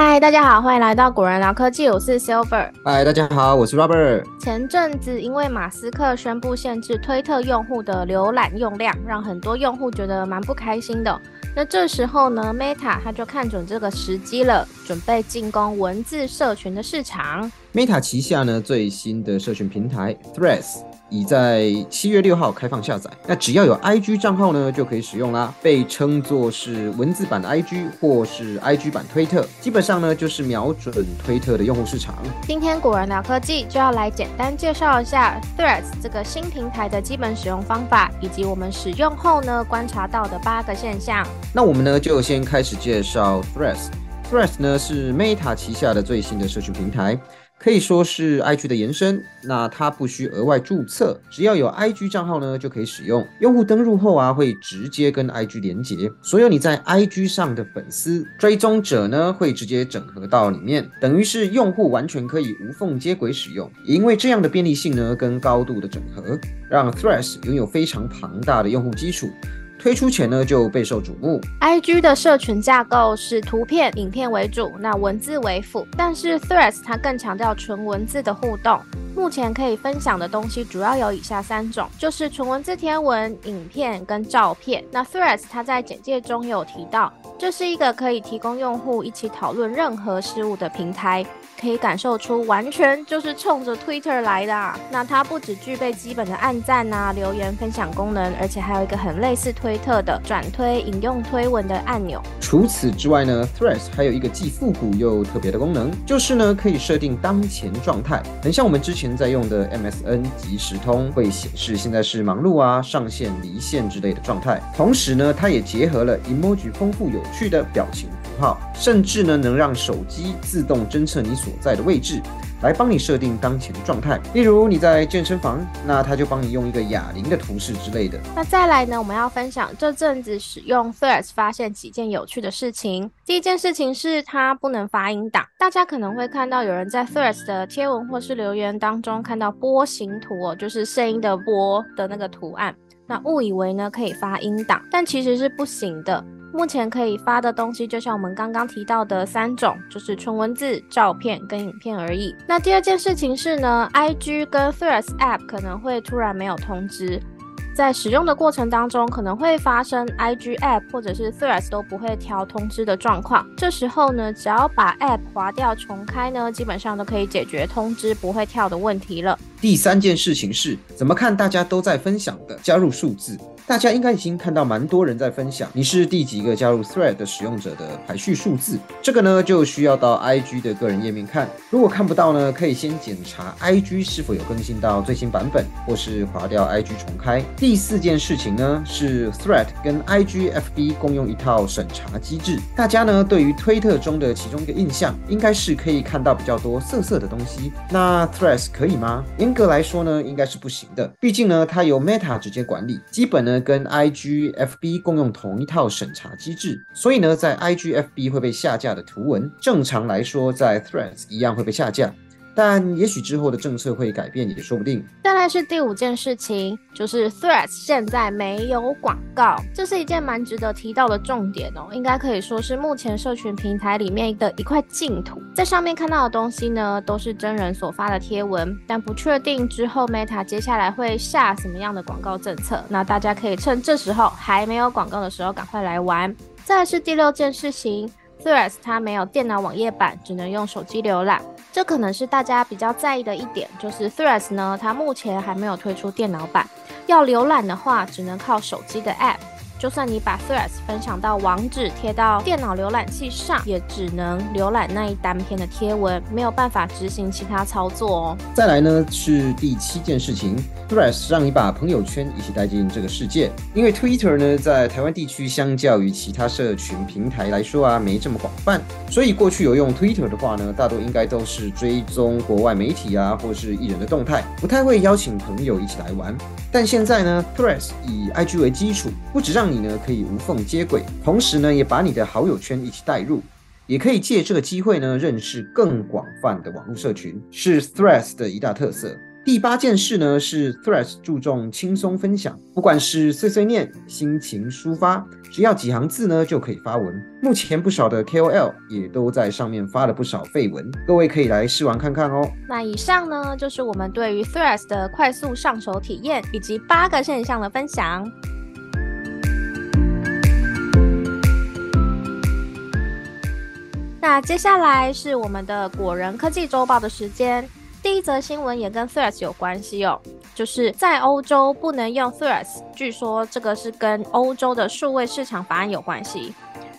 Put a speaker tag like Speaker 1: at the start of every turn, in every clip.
Speaker 1: 嗨，大家好，欢迎来到果仁聊科技，我是 Silver。
Speaker 2: 嗨，大家好，我是 Robert。
Speaker 1: 前阵子因为马斯克宣布限制推特用户的浏览用量，让很多用户觉得蛮不开心的。那这时候呢，Meta 他就看准这个时机了，准备进攻文字社群的市场。
Speaker 2: Meta 旗下呢最新的社群平台 Threads 已在七月六号开放下载，那只要有 IG 账号呢就可以使用啦。被称作是文字版的 IG 或是 IG 版推特，基本上呢就是瞄准推特的用户市场。
Speaker 1: 今天果然聊科技就要来简单介绍一下 Threads 这个新平台的基本使用方法，以及我们使用后呢观察到的八个现象。
Speaker 2: 那我们呢就先开始介绍 Threads。Threads 呢是 Meta 旗下的最新的社群平台。可以说是 IG 的延伸，那它不需额外注册，只要有 IG 账号呢就可以使用。用户登录后啊，会直接跟 IG 连接，所有你在 IG 上的粉丝追踪者呢，会直接整合到里面，等于是用户完全可以无缝接轨使用。因为这样的便利性呢，跟高度的整合，让 Threads 拥有非常庞大的用户基础。推出前呢就备受瞩目。
Speaker 1: IG 的社群架构是图片、影片为主，那文字为辅。但是 Threads 它更强调纯文字的互动。目前可以分享的东西主要有以下三种，就是纯文字天文、影片跟照片。那 Threads 它在简介中有提到，这是一个可以提供用户一起讨论任何事物的平台。可以感受出，完全就是冲着 Twitter 来的。啊那它不只具备基本的按赞啊、留言、分享功能，而且还有一个很类似推特的转推、引用推文的按钮。
Speaker 2: 除此之外呢，Threads 还有一个既复古又特别的功能，就是呢可以设定当前状态，很像我们之前在用的 MSN 即时通会显示现在是忙碌啊、上线、离线之类的状态。同时呢，它也结合了 emoji 丰富有趣的表情符。号，甚至呢能让手机自动侦测你所在的位置，来帮你设定当前的状态。例如你在健身房，那它就帮你用一个哑铃的图示之类的。
Speaker 1: 那再来呢，我们要分享这阵子使用 Threads 发现几件有趣的事情。第一件事情是它不能发音档，大家可能会看到有人在 Threads 的贴文或是留言当中看到波形图哦，就是声音的波的那个图案，那误以为呢可以发音档，但其实是不行的。目前可以发的东西，就像我们刚刚提到的三种，就是纯文字、照片跟影片而已。那第二件事情是呢，IG 跟 Threads App 可能会突然没有通知。在使用的过程当中，可能会发生 IG App 或者是 Threads 都不会调通知的状况。这时候呢，只要把 App 划掉重开呢，基本上都可以解决通知不会跳的问题了。
Speaker 2: 第三件事情是怎么看大家都在分享的加入数字？大家应该已经看到蛮多人在分享，你是第几个加入 Thread 的使用者的排序数字？这个呢就需要到 IG 的个人页面看。如果看不到呢，可以先检查 IG 是否有更新到最新版本，或是划掉 IG 重开。第四件事情呢是 Thread 跟 IG FB 共用一套审查机制。大家呢对于推特中的其中一个印象，应该是可以看到比较多色色的东西。那 Threads 可以吗？严格来说呢，应该是不行的。毕竟呢，它由 Meta 直接管理，基本呢。跟 IG、FB 共用同一套审查机制，所以呢，在 IG、FB 会被下架的图文，正常来说在 Threads 一样会被下架。但也许之后的政策会改变，也说不定。
Speaker 1: 再来是第五件事情，就是 Threads 现在没有广告，这是一件蛮值得提到的重点哦。应该可以说是目前社群平台里面的一块净土，在上面看到的东西呢，都是真人所发的贴文，但不确定之后 Meta 接下来会下什么样的广告政策。那大家可以趁这时候还没有广告的时候，赶快来玩。再来是第六件事情。Threads 它没有电脑网页版，只能用手机浏览。这可能是大家比较在意的一点，就是 Threads 呢，它目前还没有推出电脑版，要浏览的话，只能靠手机的 App。就算你把 Threads 分享到网址贴到电脑浏览器上，也只能浏览那一单篇的贴文，没有办法执行其他操作哦。
Speaker 2: 再来呢是第七件事情，Threads 让你把朋友圈一起带进这个世界。因为 Twitter 呢在台湾地区相较于其他社群平台来说啊没这么广泛，所以过去有用 Twitter 的话呢，大多应该都是追踪国外媒体啊或是艺人的动态，不太会邀请朋友一起来玩。但现在呢，Threads 以 IG 为基础，不止让你呢可以无缝接轨，同时呢也把你的好友圈一起带入，也可以借这个机会呢认识更广泛的网络社群，是 Threads 的一大特色。第八件事呢是 Threads 注重轻松分享，不管是碎碎念、心情抒发，只要几行字呢就可以发文。目前不少的 KOL 也都在上面发了不少废文，各位可以来试玩看看哦。
Speaker 1: 那以上呢就是我们对于 Threads 的快速上手体验以及八个现象的分享。那接下来是我们的果仁科技周报的时间。第一则新闻也跟 Threads 有关系哦，就是在欧洲不能用 Threads，据说这个是跟欧洲的数位市场法案有关系。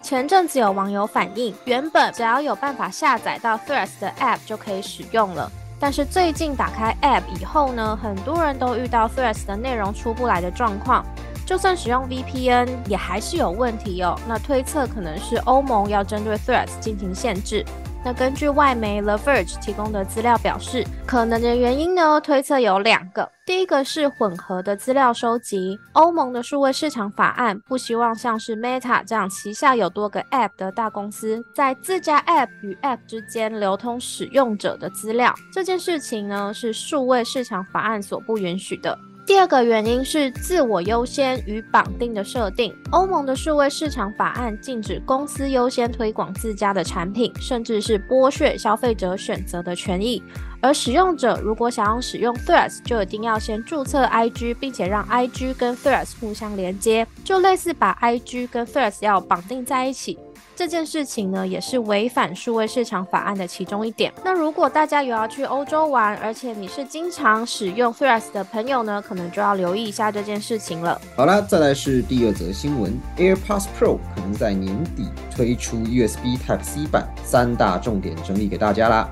Speaker 1: 前阵子有网友反映，原本只要有办法下载到 Threads 的 App 就可以使用了，但是最近打开 App 以后呢，很多人都遇到 Threads 的内容出不来的状况，就算使用 VPN 也还是有问题哦。那推测可能是欧盟要针对 Threats 进行限制。那根据外媒 The Verge 提供的资料表示，可能的原因呢，推测有两个。第一个是混合的资料收集，欧盟的数位市场法案不希望像是 Meta 这样旗下有多个 App 的大公司，在自家 App 与 App 之间流通使用者的资料。这件事情呢，是数位市场法案所不允许的。第二个原因是自我优先与绑定的设定。欧盟的数位市场法案禁止公司优先推广自家的产品，甚至是剥削消费者选择的权益。而使用者如果想要使用 Threads，就一定要先注册 IG，并且让 IG 跟 Threads 互相连接，就类似把 IG 跟 Threads 要绑定在一起。这件事情呢，也是违反数位市场法案的其中一点。那如果大家有要去欧洲玩，而且你是经常使用 Threads 的朋友呢，可能就要留意一下这件事情了。
Speaker 2: 好啦，再来是第二则新闻，AirPods Pro 可能在年底推出 USB Type C 版，三大重点整理给大家啦。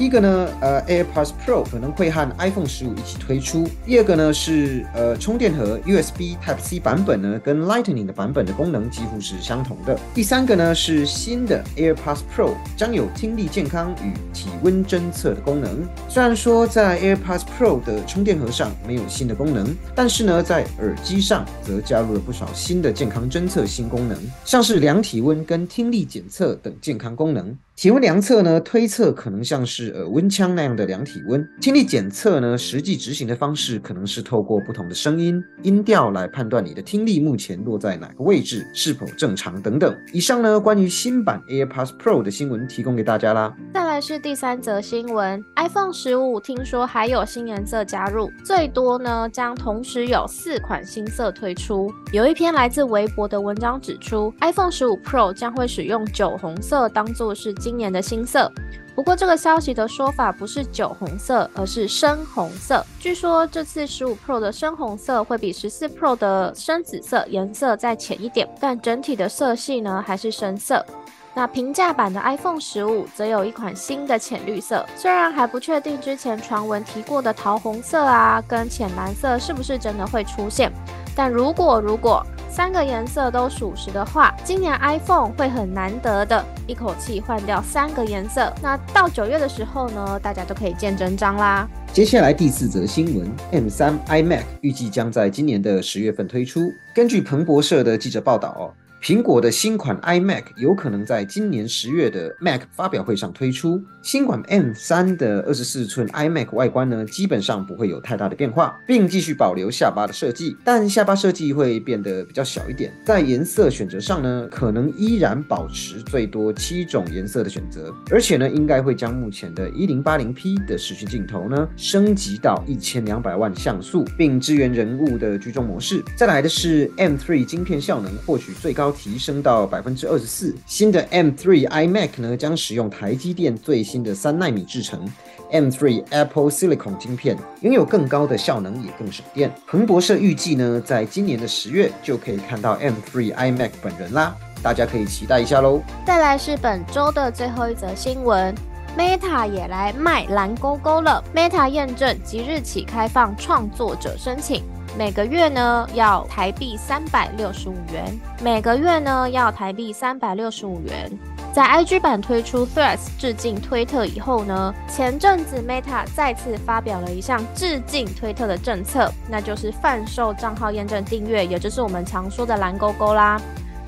Speaker 2: 第一个呢，呃，AirPods Pro 可能会和 iPhone 十五一起推出。第二个呢是，呃，充电盒 USB Type C 版本呢，跟 Lightning 的版本的功能几乎是相同的。第三个呢是新的 AirPods Pro 将有听力健康与体温侦测的功能。虽然说在 AirPods Pro 的充电盒上没有新的功能，但是呢，在耳机上则加入了不少新的健康侦测新功能，像是量体温跟听力检测等健康功能。体温量测呢，推测可能像是耳温枪那样的量体温；听力检测呢，实际执行的方式可能是透过不同的声音音调来判断你的听力目前落在哪个位置，是否正常等等。以上呢，关于新版 AirPods Pro 的新闻提供给大家啦。
Speaker 1: 再来是第三则新闻，iPhone 十五听说还有新颜色加入，最多呢将同时有四款新色推出。有一篇来自微博的文章指出，iPhone 十五 Pro 将会使用酒红色当做是今年的新色，不过这个消息的说法不是酒红色，而是深红色。据说这次十五 Pro 的深红色会比十四 Pro 的深紫色颜色再浅一点，但整体的色系呢还是深色。那平价版的 iPhone 十五则有一款新的浅绿色，虽然还不确定之前传闻提过的桃红色啊跟浅蓝色是不是真的会出现，但如果如果三个颜色都属实的话，今年 iPhone 会很难得的一口气换掉三个颜色。那到九月的时候呢，大家都可以见真章啦。
Speaker 2: 接下来第四则新闻，M3 iMac 预计将在今年的十月份推出。根据彭博社的记者报道。苹果的新款 iMac 有可能在今年十月的 Mac 发表会上推出。新款 M3 的二十四寸 iMac 外观呢，基本上不会有太大的变化，并继续保留下巴的设计，但下巴设计会变得比较小一点。在颜色选择上呢，可能依然保持最多七种颜色的选择，而且呢，应该会将目前的一零八零 P 的视讯镜头呢，升级到一千两百万像素，并支援人物的居中模式。再来的是 M3 晶片效能获取最高。提升到百分之二十四。新的 M3 iMac 呢，将使用台积电最新的三纳米制程 M3 Apple Silicon 晶片，拥有更高的效能，也更省电。彭博社预计呢，在今年的十月就可以看到 M3 iMac 本人啦，大家可以期待一下喽。
Speaker 1: 再来是本周的最后一则新闻，Meta 也来卖蓝勾勾了。Meta 验证即日起开放创作者申请。每个月呢要台币三百六十五元，每个月呢要台币三百六十五元。在 IG 版推出 Threads 致敬推特以后呢，前阵子 Meta 再次发表了一项致敬推特的政策，那就是贩售账号验证订阅，也就是我们常说的蓝勾勾啦。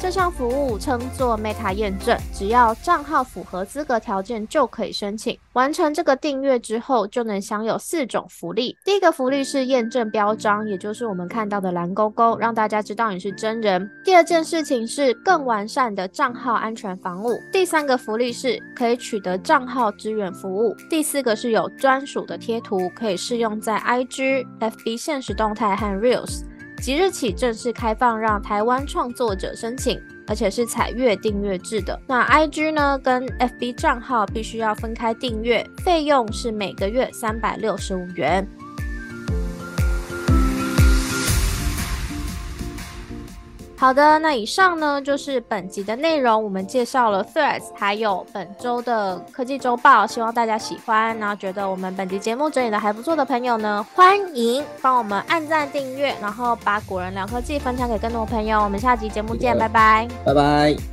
Speaker 1: 这项服务称作 Meta 验证，只要账号符合资格条件就可以申请。完成这个订阅之后，就能享有四种福利。第一个福利是验证标章，也就是我们看到的蓝勾勾，让大家知道你是真人。第二件事情是更完善的账号安全防护。第三个福利是可以取得账号支援服务。第四个是有专属的贴图，可以适用在 IG、FB 现实动态和 Reels。即日起正式开放，让台湾创作者申请，而且是采月订阅制的。那 IG 呢，跟 FB 账号必须要分开订阅，费用是每个月三百六十五元。好的，那以上呢就是本集的内容。我们介绍了 Threads，还有本周的科技周报，希望大家喜欢。然后觉得我们本集节目整理的还不错的朋友呢，欢迎帮我们按赞、订阅，然后把果仁聊科技分享给更多朋友。我们下集节目见，拜拜，
Speaker 2: 拜拜。